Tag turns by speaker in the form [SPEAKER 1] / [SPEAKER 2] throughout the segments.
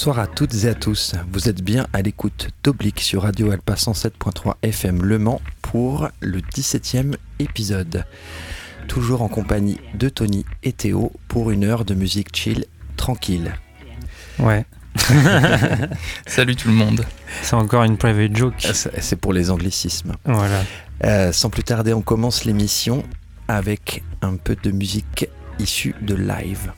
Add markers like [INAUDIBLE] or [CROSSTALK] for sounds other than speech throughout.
[SPEAKER 1] Bonsoir à toutes et à tous. Vous êtes bien à l'écoute d'Oblique sur Radio Alpa 107.3 FM Le Mans pour le 17e épisode. Toujours en compagnie de Tony et Théo pour une heure de musique chill tranquille.
[SPEAKER 2] Ouais. [LAUGHS]
[SPEAKER 3] Salut tout le monde.
[SPEAKER 2] C'est encore une private joke.
[SPEAKER 1] C'est pour les anglicismes.
[SPEAKER 2] Voilà.
[SPEAKER 1] Euh, sans plus tarder, on commence l'émission avec un peu de musique issue de live.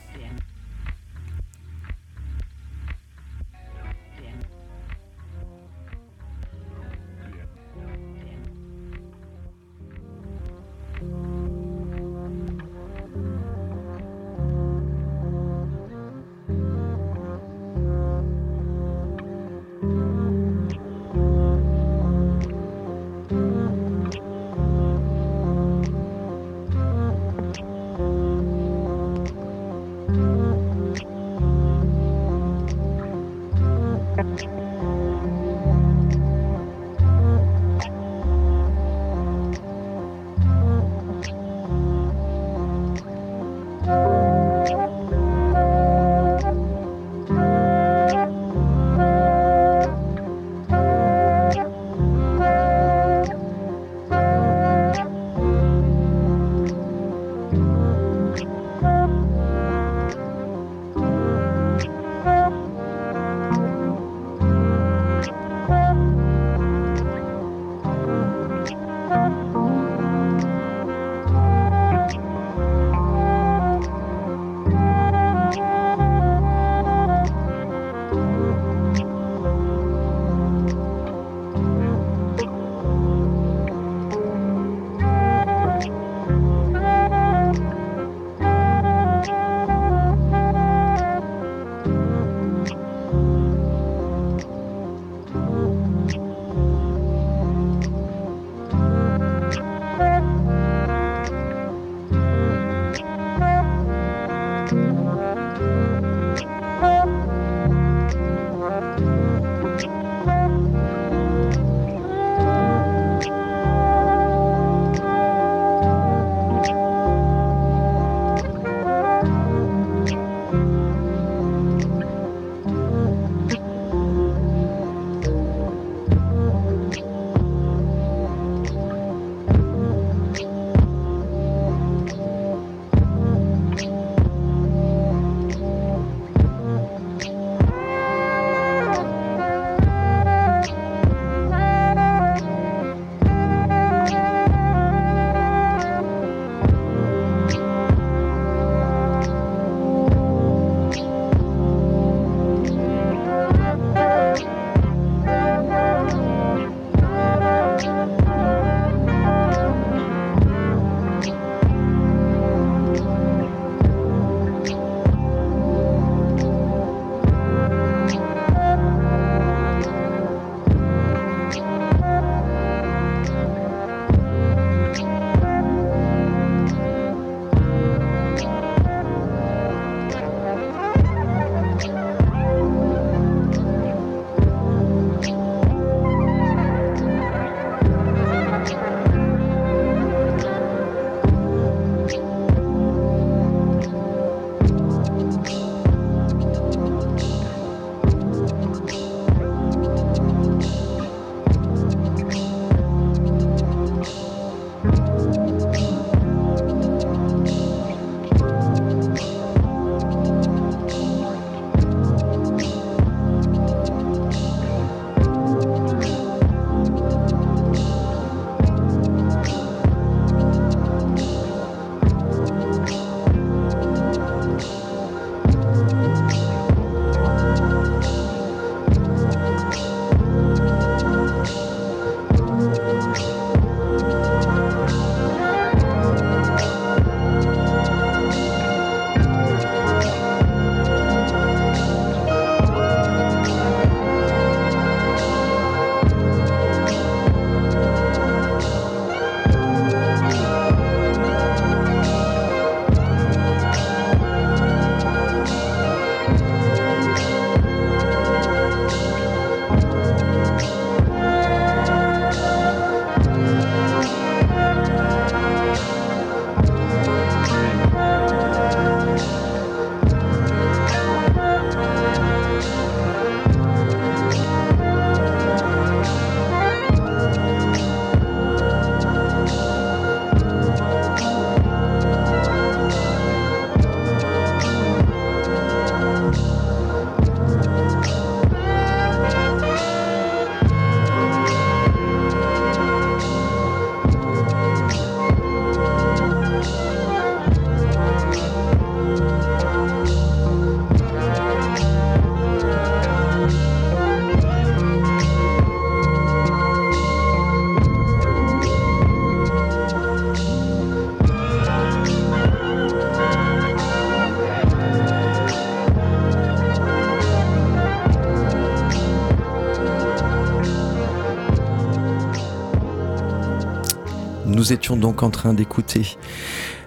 [SPEAKER 1] Nous étions donc en train d'écouter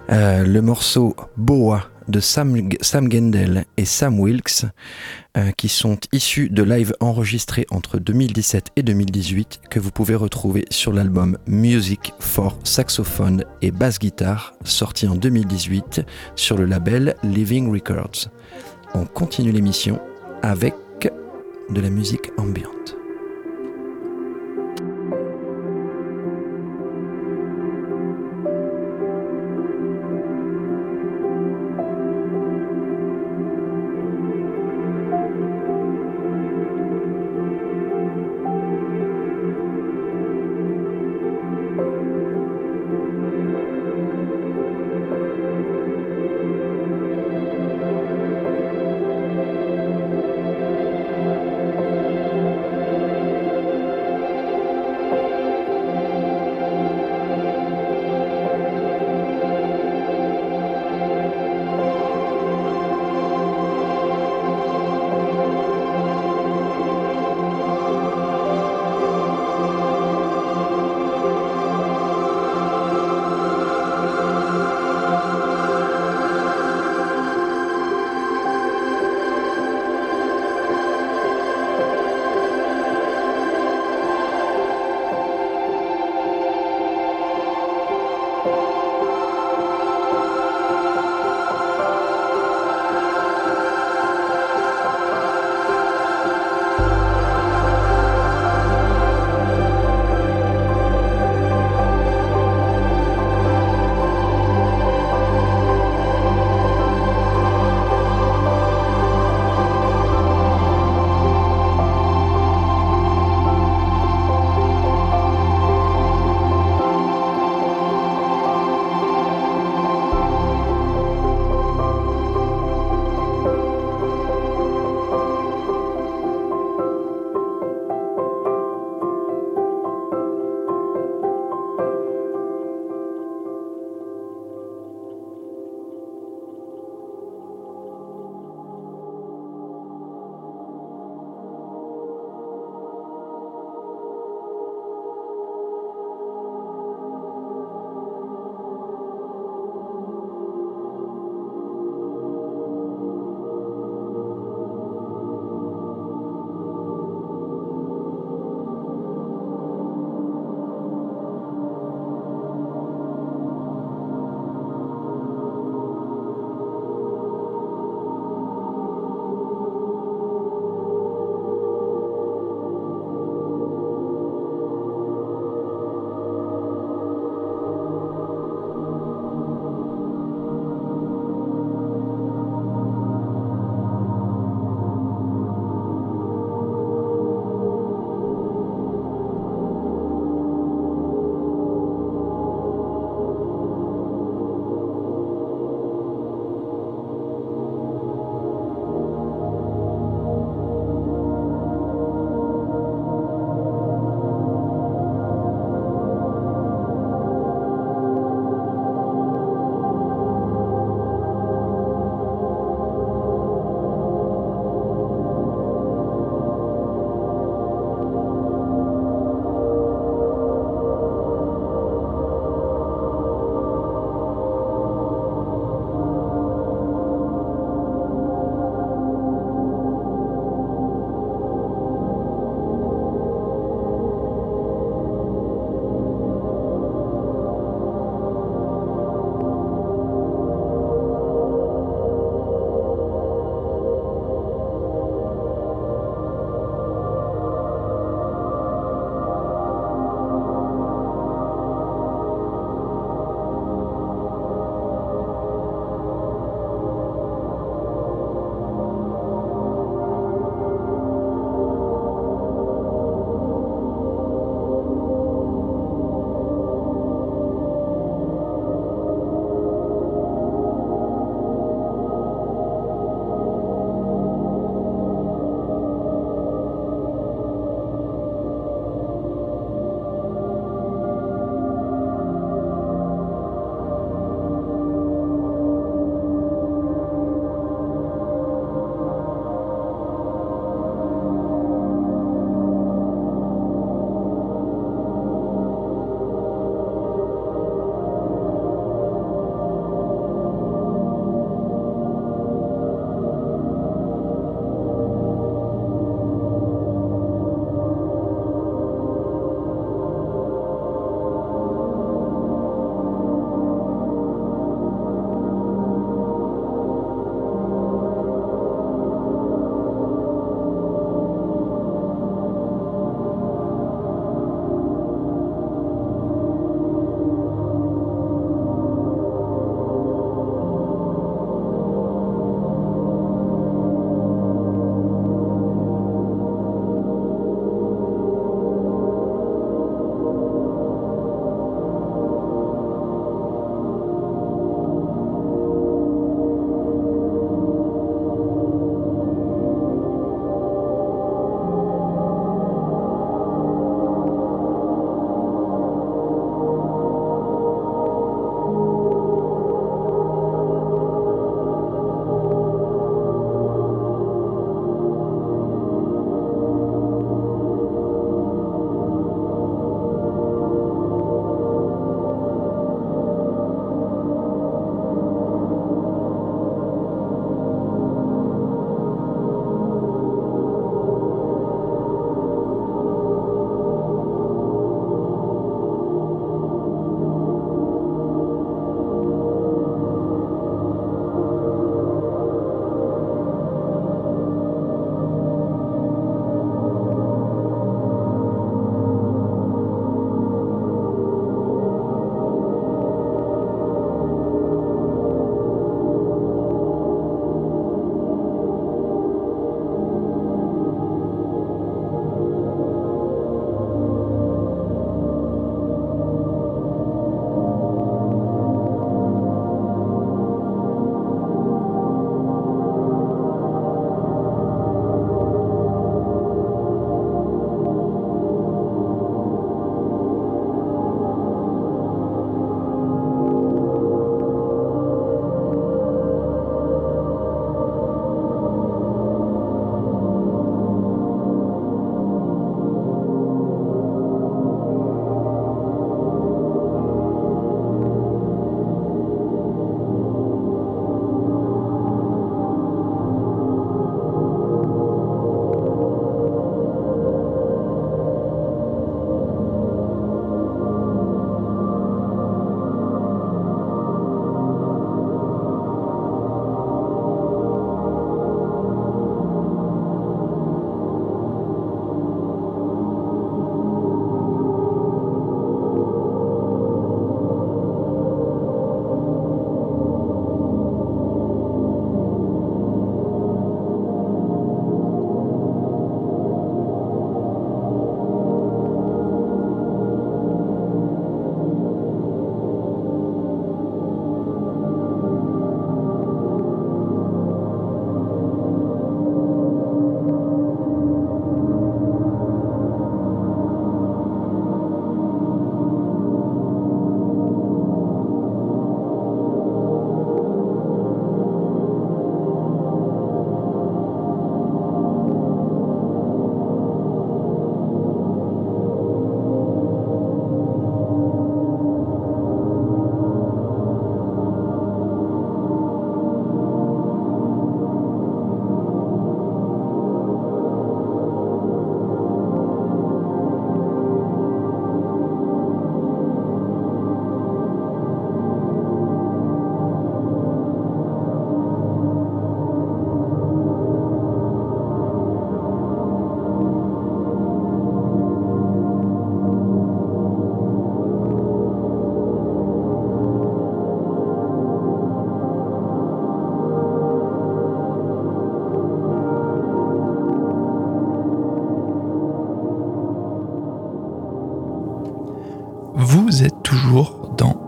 [SPEAKER 1] euh, le morceau Boa de Sam, Sam Gendel et Sam Wilkes, euh, qui sont issus de lives enregistrés entre 2017 et 2018, que vous pouvez retrouver sur l'album Music for Saxophone et Bass Guitar, sorti en 2018 sur le label Living Records. On continue l'émission avec de la musique ambiante.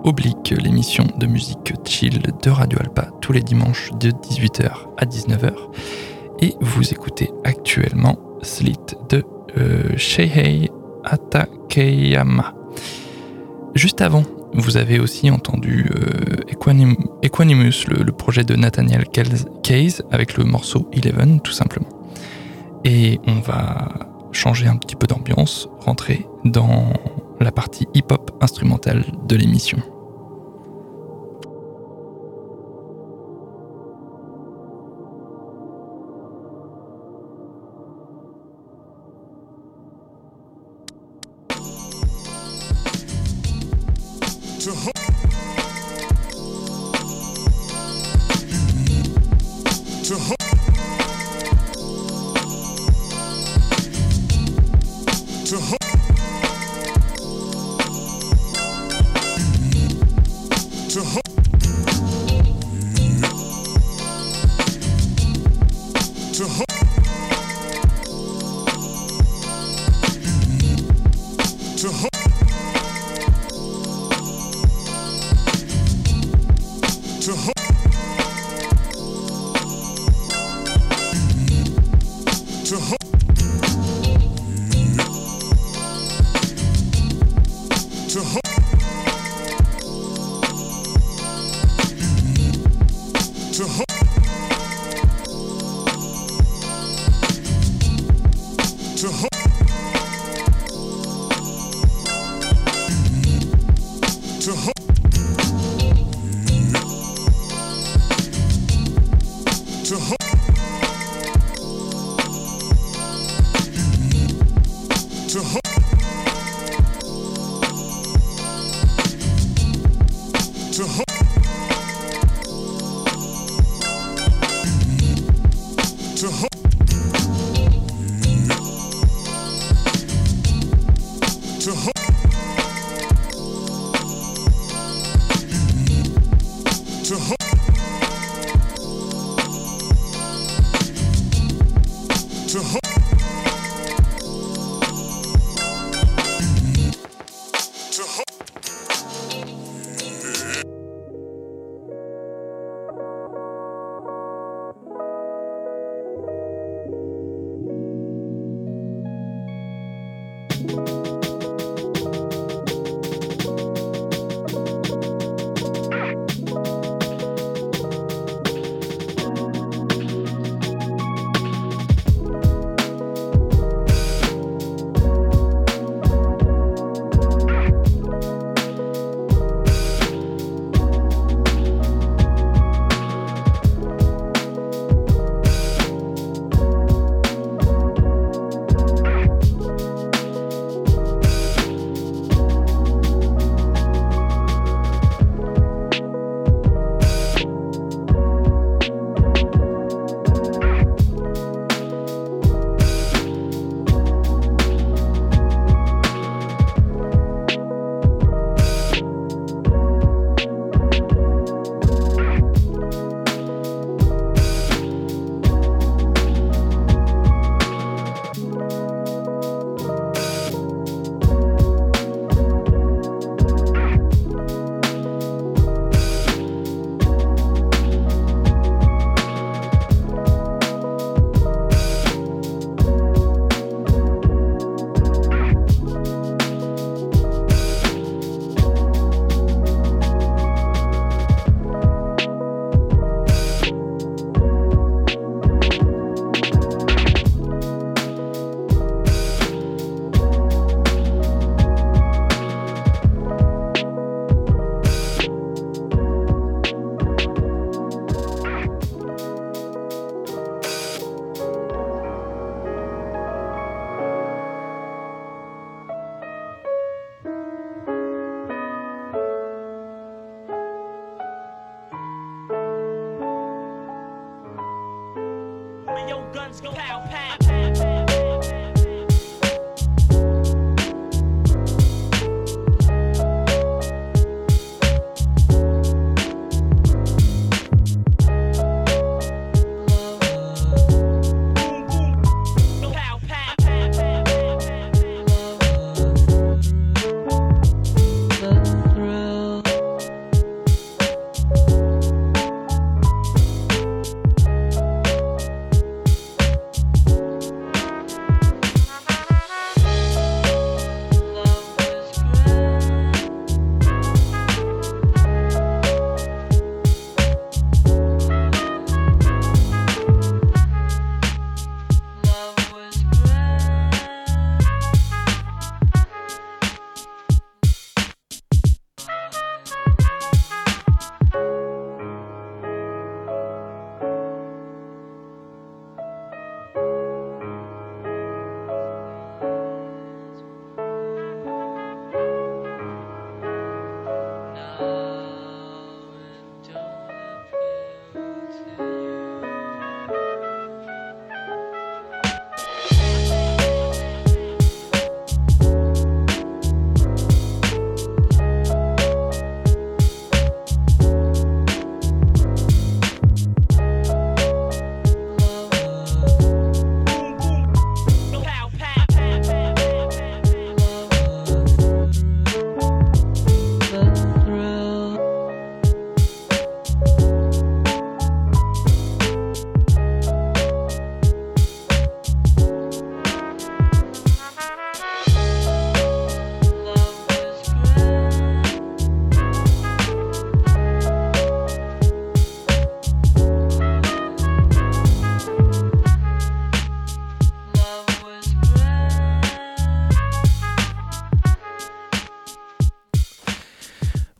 [SPEAKER 3] Oblique, l'émission de musique chill de Radio Alpa tous les dimanches de 18h à 19h. Et vous écoutez actuellement Slit de euh, Sheihei Atakeyama. Juste avant, vous avez aussi entendu euh, Equanimus, le, projet de Nathaniel Case avec le morceau Eleven tout simplement. Et on va changer un petit peu d'ambiance, rentrer dans la partie hip-hop instrumentale de l'émission. to hold. To hold.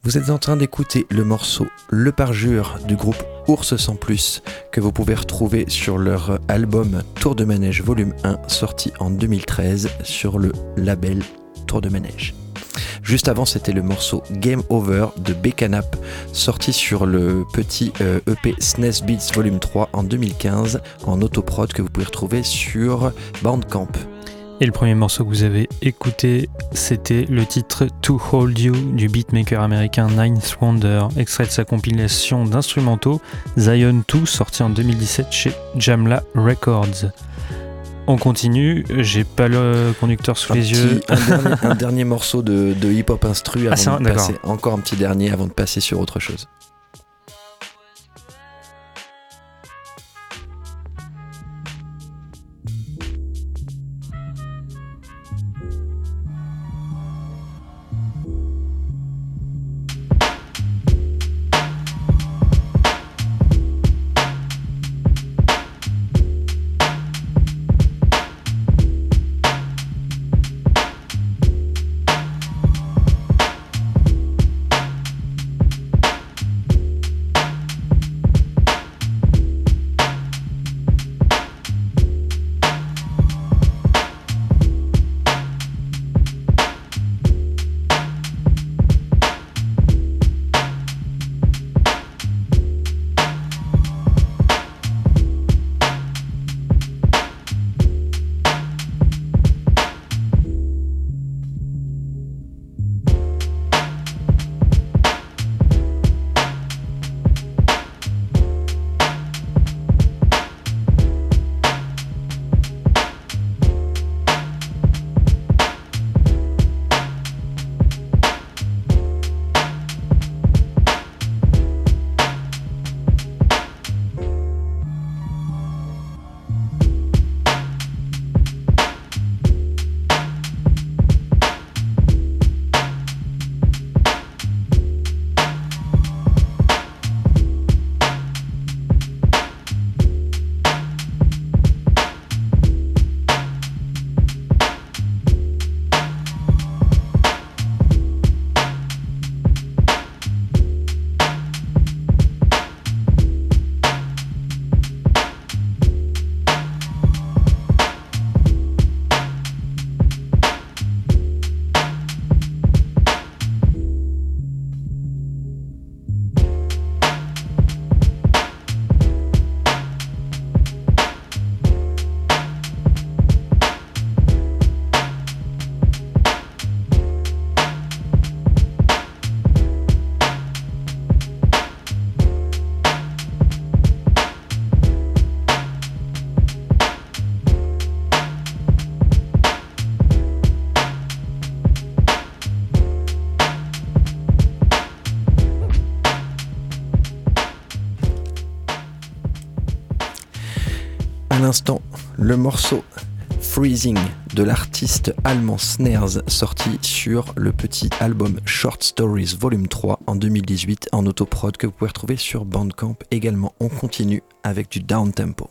[SPEAKER 1] Vous êtes en train d'écouter le morceau Le Parjure du groupe Ours sans plus que vous pouvez retrouver sur leur album Tour de Manège Volume 1 sorti en 2013 sur le label Tour de Manège. Juste avant, c'était le morceau Game Over de Becanap, sorti sur le petit EP SNES Beats Volume 3 en 2015 en autoprod que vous pouvez retrouver sur Bandcamp.
[SPEAKER 2] Et le premier morceau que vous avez écouté, c'était le titre To Hold You du beatmaker américain Ninth Wonder, extrait de sa compilation d'instrumentaux Zion 2, sorti en 2017 chez Jamla Records. On continue, j'ai pas le conducteur sous les yeux.
[SPEAKER 1] Un dernier, [LAUGHS] morceau de, hip-hop instru avant ah, de passer. Encore un petit dernier avant de passer sur autre chose. Le morceau Freezing de l'artiste allemand Snares sorti sur le petit album Short Stories Volume 3 en 2018 en autoprod que vous pouvez retrouver sur Bandcamp également. On continue avec du down tempo.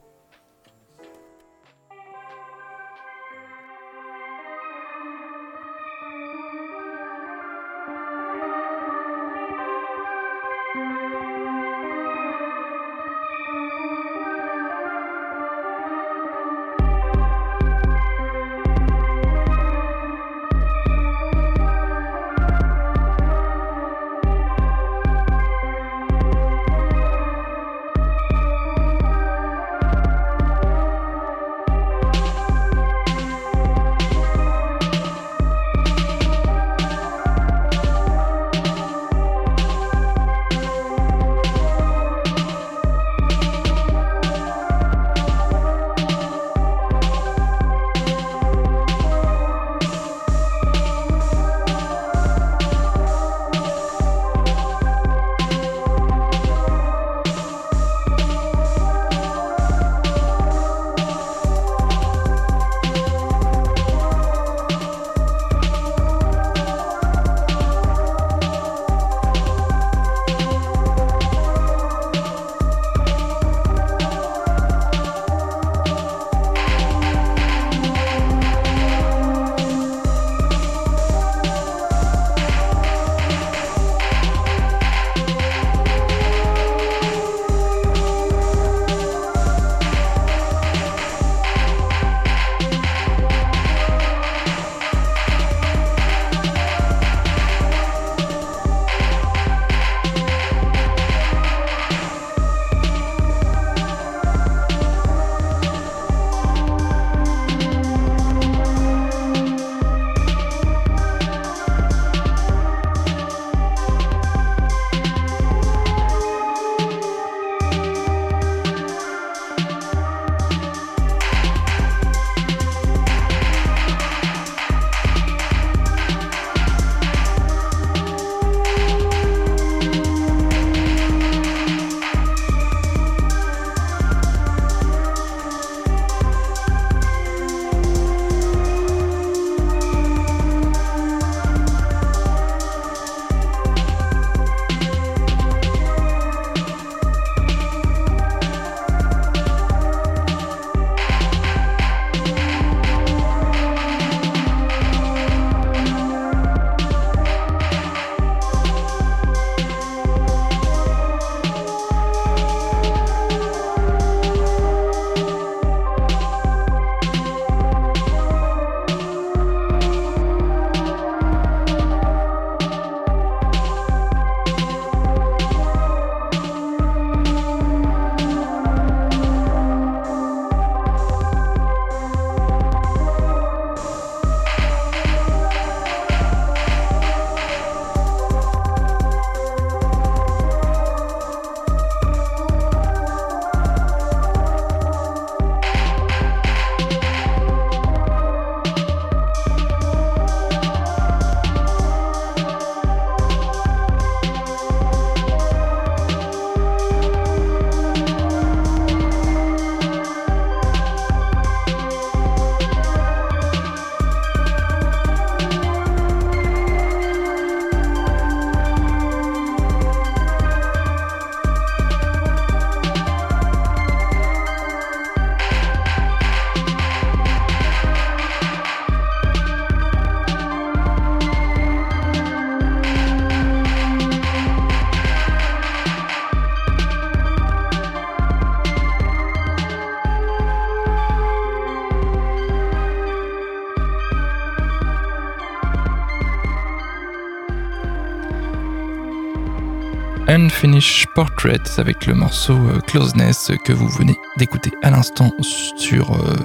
[SPEAKER 3] Avec le morceau euh, Closeness que vous venez d'écouter à l'instant sur euh,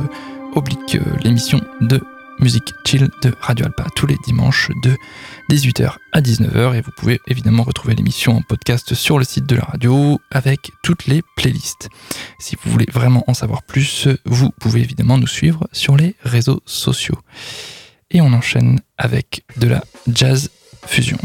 [SPEAKER 3] Oblique, l'émission de musique chill de Radio Alpa tous les dimanches de 18h à 19h et vous pouvez évidemment retrouver l'émission en podcast sur le site de la radio avec toutes les playlists. Si vous voulez vraiment en savoir plus, vous pouvez évidemment nous suivre sur les réseaux sociaux. Et on enchaîne avec de la jazz fusion.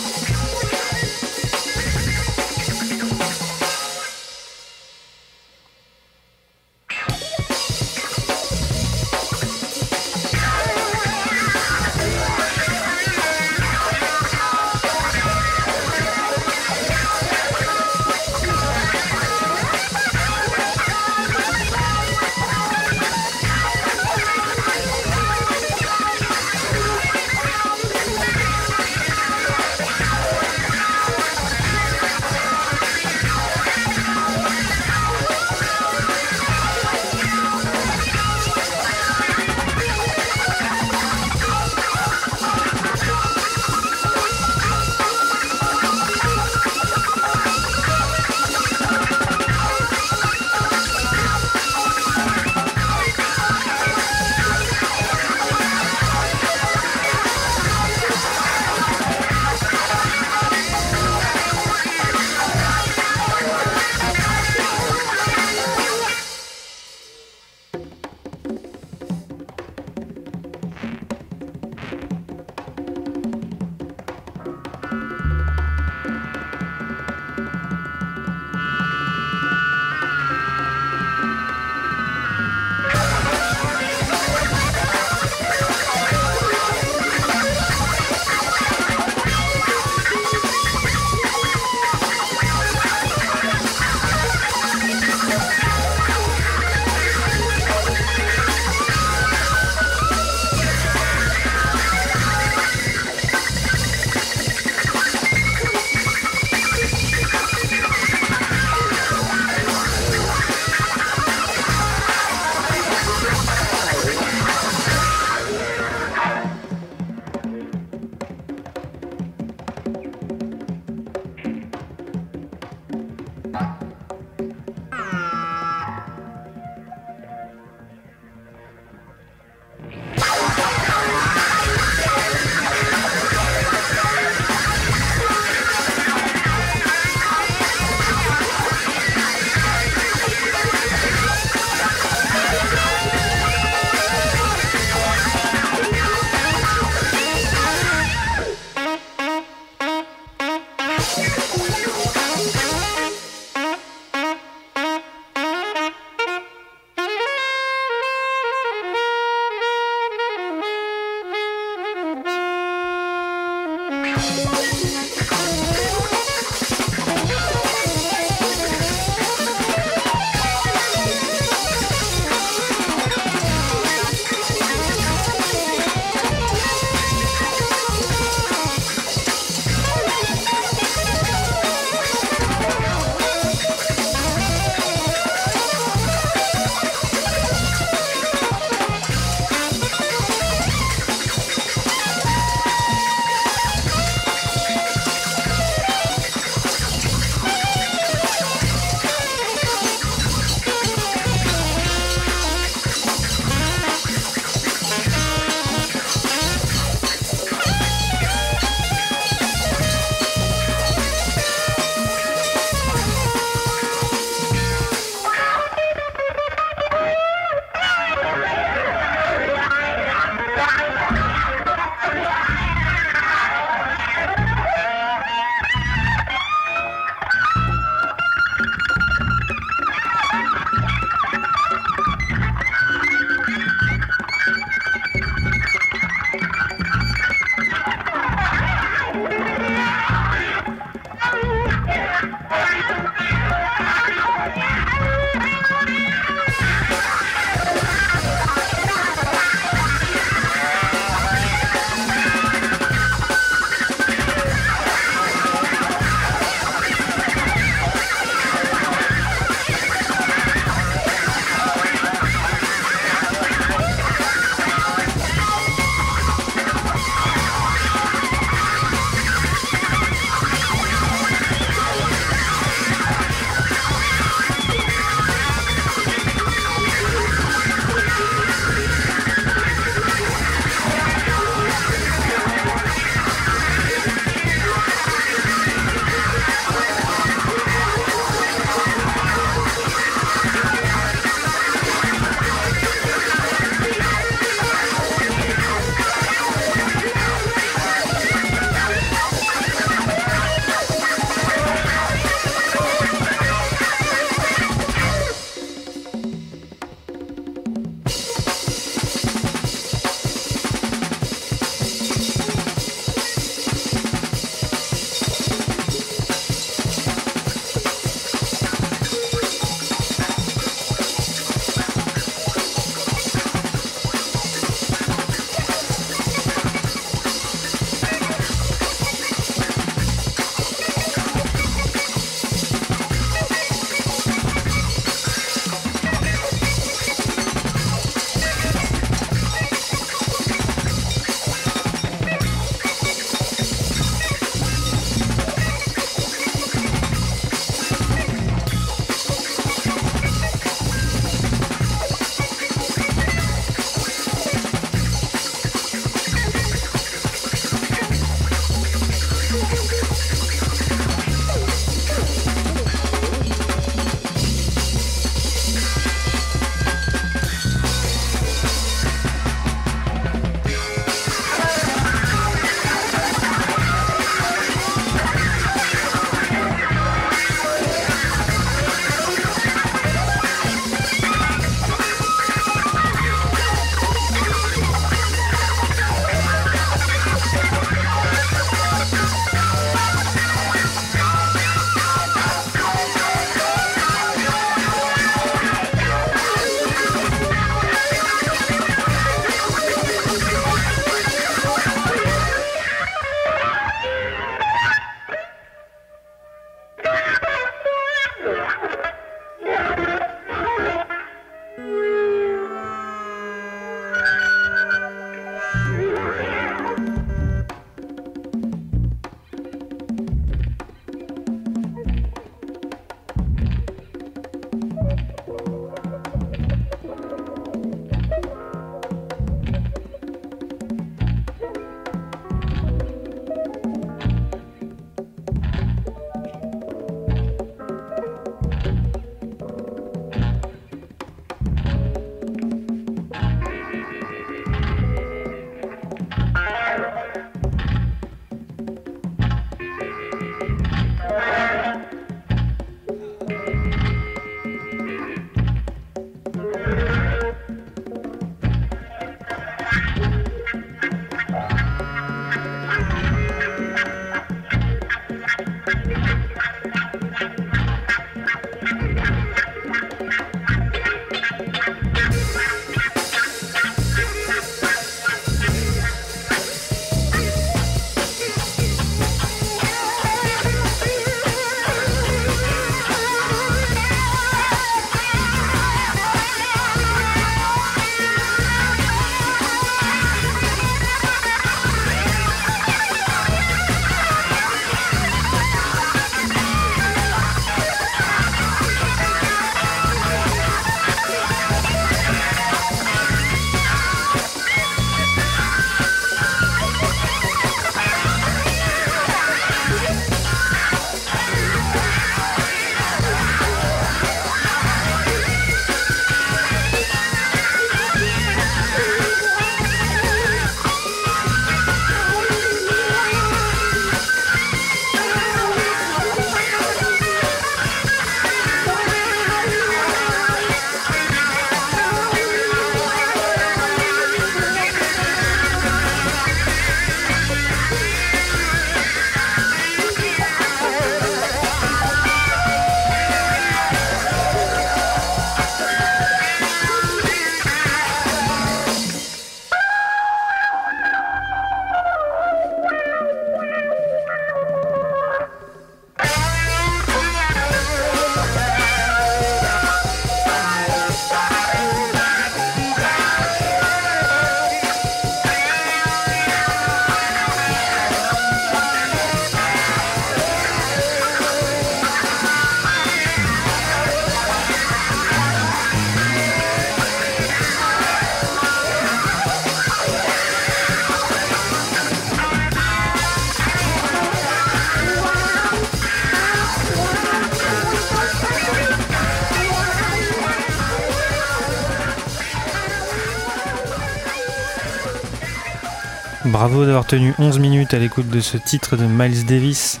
[SPEAKER 2] Bravo d'avoir tenu 11 minutes à l'écoute de ce titre de Miles Davis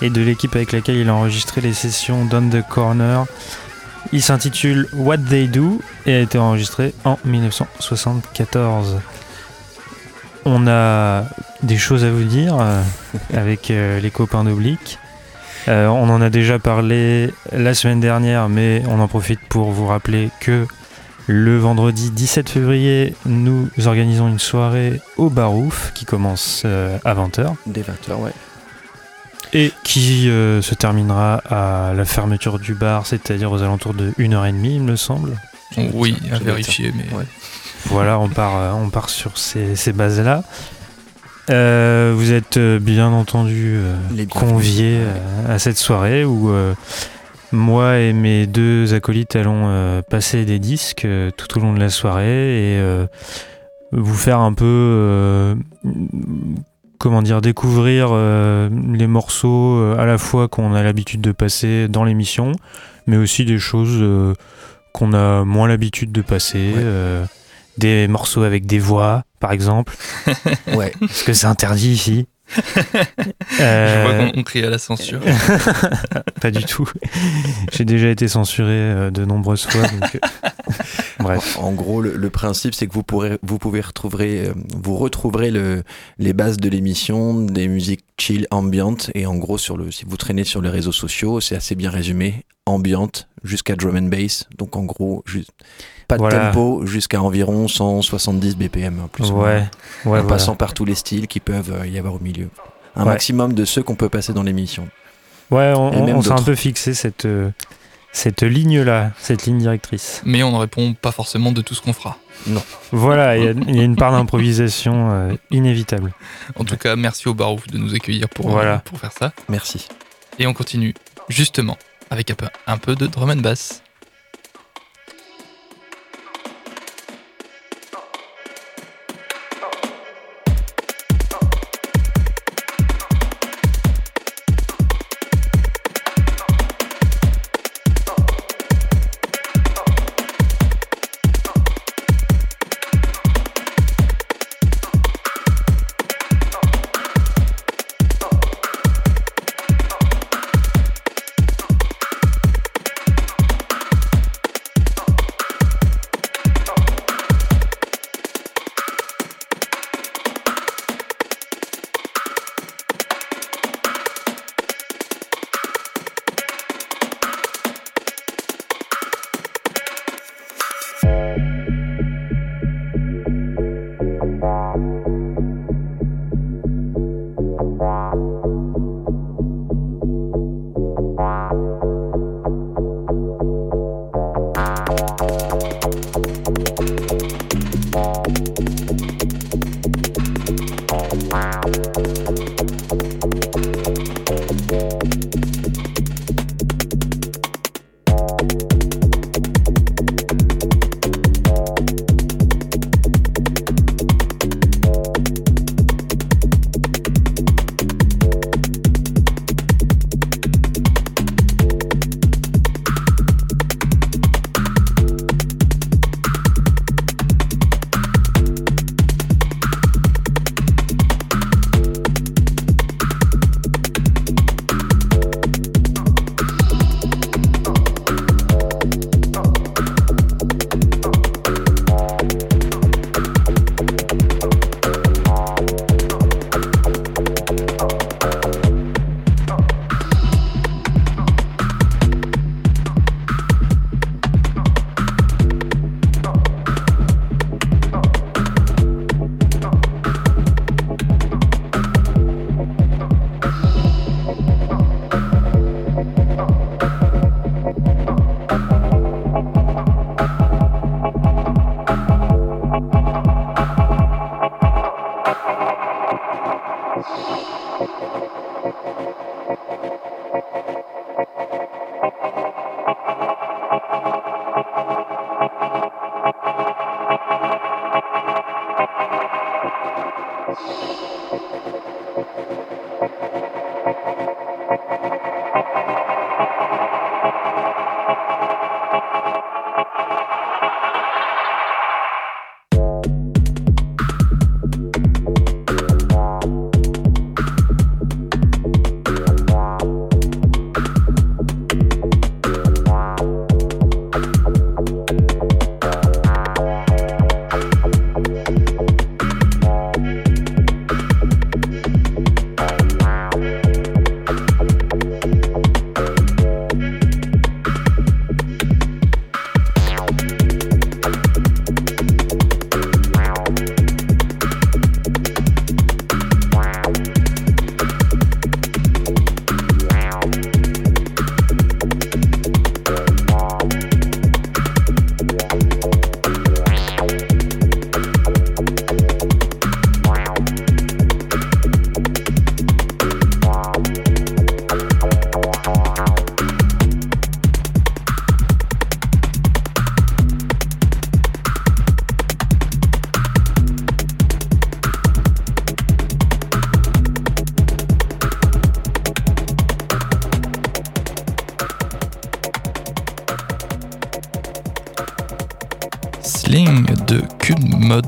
[SPEAKER 2] et de l'équipe avec laquelle il a enregistré les sessions Down the Corner. Il s'intitule What They Do et a été enregistré en 1974. On a des choses à vous dire euh, avec euh, les copains d'Oblique. Euh, on en a déjà parlé la semaine dernière, mais on en profite pour vous rappeler que le vendredi 17 février, nous organisons une soirée au Barouf qui commence à 20h.
[SPEAKER 1] Dès 20h, ouais.
[SPEAKER 2] Et qui se terminera à la fermeture du bar, c'est-à-dire aux alentours de 1h30, il me semble.
[SPEAKER 3] Oui, à vérifier, mais.
[SPEAKER 2] Voilà, on part, on part sur ces bases-là. Euh, vous êtes euh, bien entendu euh, conviés à cette soirée où moi et mes deux acolytes allons passer des disques tout au long de la soirée et vous faire un peu comment dire découvrir les morceaux à la fois qu'on a l'habitude de passer dans l'émission mais aussi des choses qu'on a moins l'habitude de passer des morceaux avec des voix, par exemple. [LAUGHS]
[SPEAKER 1] ouais.
[SPEAKER 2] Parce que c'est interdit ici. [LAUGHS]
[SPEAKER 3] Je vois qu'on crie à la censure. [LAUGHS]
[SPEAKER 2] Pas du tout. J'ai déjà été censuré euh, de nombreuses fois. Euh, [LAUGHS]
[SPEAKER 1] bref. En, gros, le, principe, c'est que vous, pourrez, vous pouvez retrouver, euh, vous retrouverez le, les bases de l'émission, des musiques chill, ambiantes. Et en gros, sur le, si vous traînez sur les réseaux sociaux, c'est assez bien résumé. Ambiante jusqu'à drum and bass. Donc en gros, juste pas de tempo jusqu'à environ 170 BPM, hein, plus
[SPEAKER 2] ouais,
[SPEAKER 1] ou moins. en passant par tous les styles qui peuvent euh, y avoir au milieu. Un maximum de ceux qu'on peut passer dans l'émission.
[SPEAKER 2] Ouais, on, s'est un peu fixé cette, euh, cette ligne-là, cette ligne directrice.
[SPEAKER 3] Mais on ne répond pas forcément de tout ce qu'on fera.
[SPEAKER 1] Non.
[SPEAKER 2] Voilà, il y, a une part d'improvisation euh, inévitable.
[SPEAKER 3] En tout cas, merci au Barouf de nous accueillir pour, pour faire ça.
[SPEAKER 1] Merci.
[SPEAKER 3] Et on continue justement avec un peu, de drum and bass.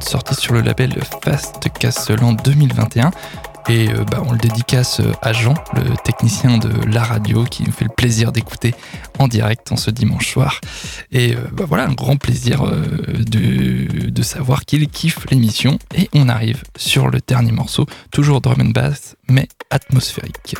[SPEAKER 3] Sorti sur le label Fast Castle en 2021. Et euh, bah, on le dédicace euh, à Jean, le technicien de la radio, qui nous fait le plaisir d'écouter en direct en ce dimanche soir. Et euh, bah, voilà, un grand plaisir de savoir qu'il kiffe l'émission. Et on arrive sur le dernier morceau, toujours drum and bass, mais atmosphérique.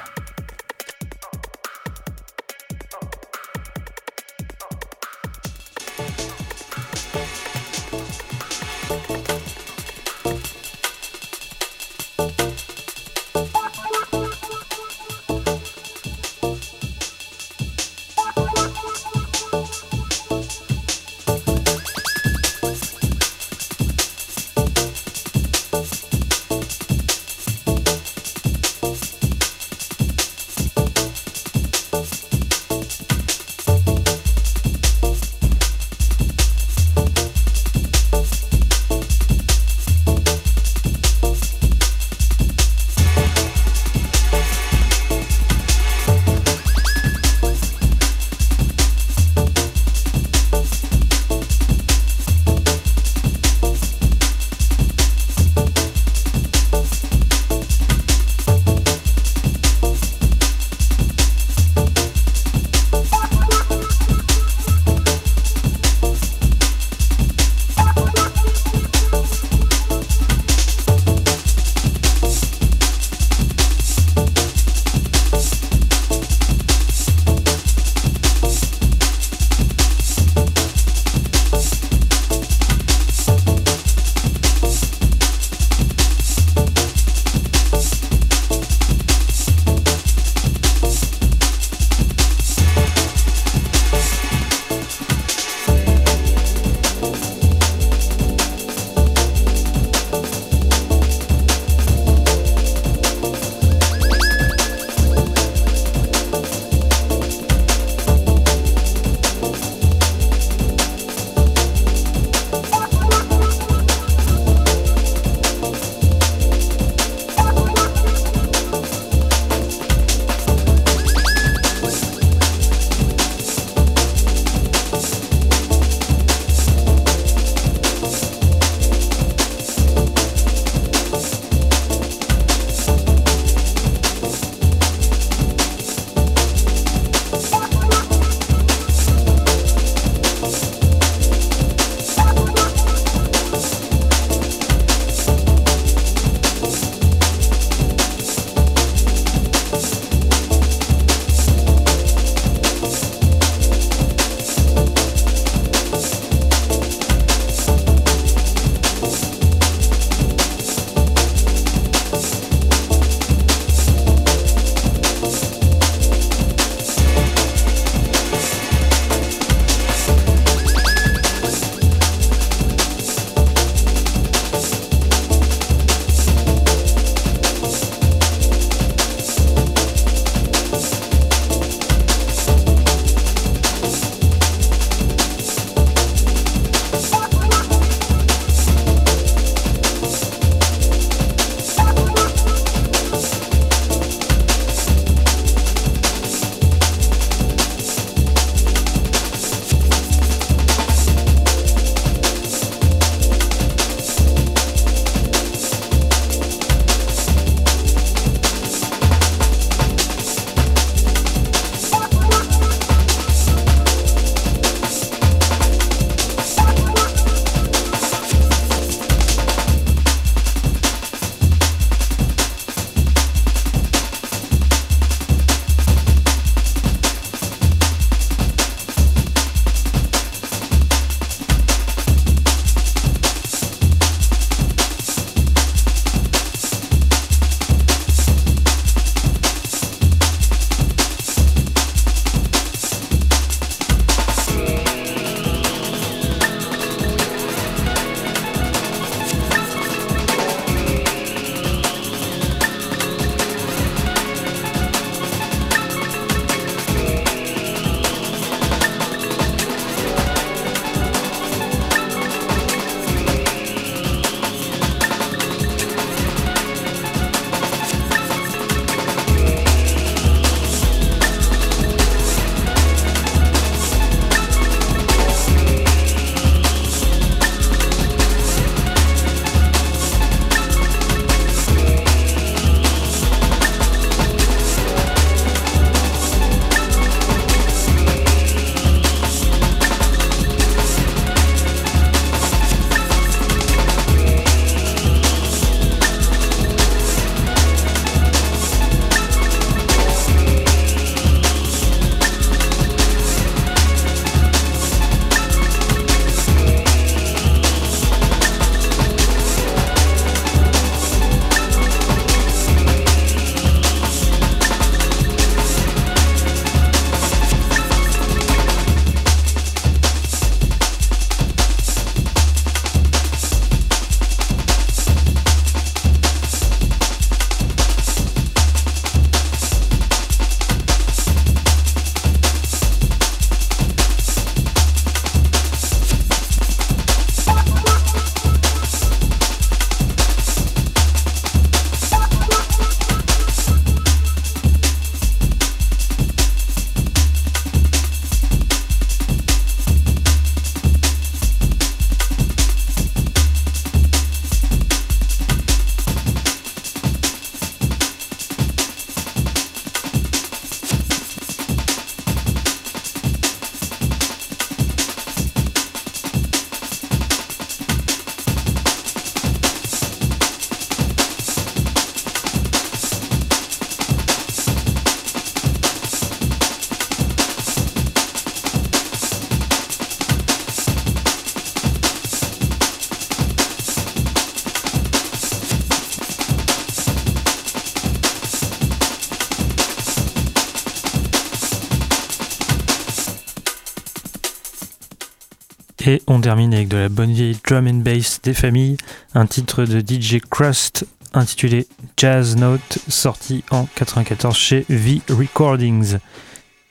[SPEAKER 2] Et on termine avec de la bonne vieille drum and bass des familles, un titre de DJ Crust intitulé Jazz Note, sorti en 94 chez V Recordings.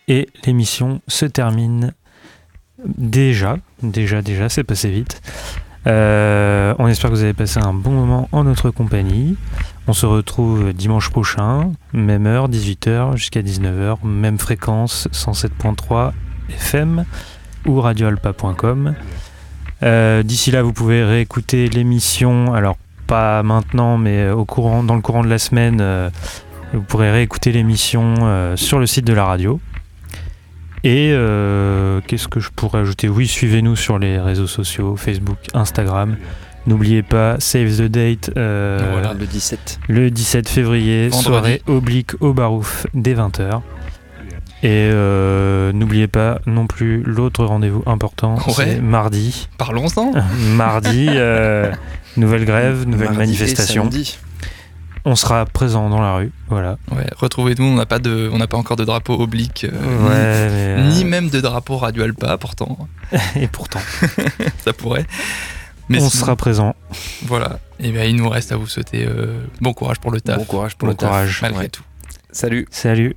[SPEAKER 2] Et l'émission se termine déjà, déjà, déjà, c'est passé vite. Euh, on espère que vous avez passé un bon moment en notre compagnie. On se retrouve dimanche prochain, même heure, 18h jusqu'à 19h, même fréquence, 107.3 FM ou radioalpa.com. Euh, d'ici là, vous pouvez réécouter l'émission. Alors, pas maintenant, mais au courant, dans le courant de la semaine, euh, vous pourrez réécouter l'émission sur le site de la radio. Et euh, qu'est-ce que je pourrais ajouter? Oui, suivez-nous sur les réseaux sociaux, Facebook, Instagram. N'oubliez pas, save the date.
[SPEAKER 1] Euh, le 17.
[SPEAKER 2] Le 17 février, soirée oblique au Barouf dès 20h. Et euh, n'oubliez pas non plus l'autre rendez-vous important, c'est mardi.
[SPEAKER 3] Parlons-en. [LAUGHS]
[SPEAKER 2] mardi, nouvelle grève, nouvelle manifestation on sera présent dans la rue, voilà.
[SPEAKER 3] Ouais, retrouvez-nous, on n'a pas de, on n'a pas encore de drapeau oblique, euh, ni, euh, même de drapeau Radio Alpa, pourtant. [LAUGHS]
[SPEAKER 2] Et pourtant, [LAUGHS]
[SPEAKER 3] ça pourrait.
[SPEAKER 2] Mais on sera présent.
[SPEAKER 3] Voilà. Et bien, il nous reste à vous souhaiter euh, bon courage pour le taf.
[SPEAKER 1] Bon courage pour le
[SPEAKER 2] courage,
[SPEAKER 3] malgré tout.
[SPEAKER 1] Salut.
[SPEAKER 2] Salut.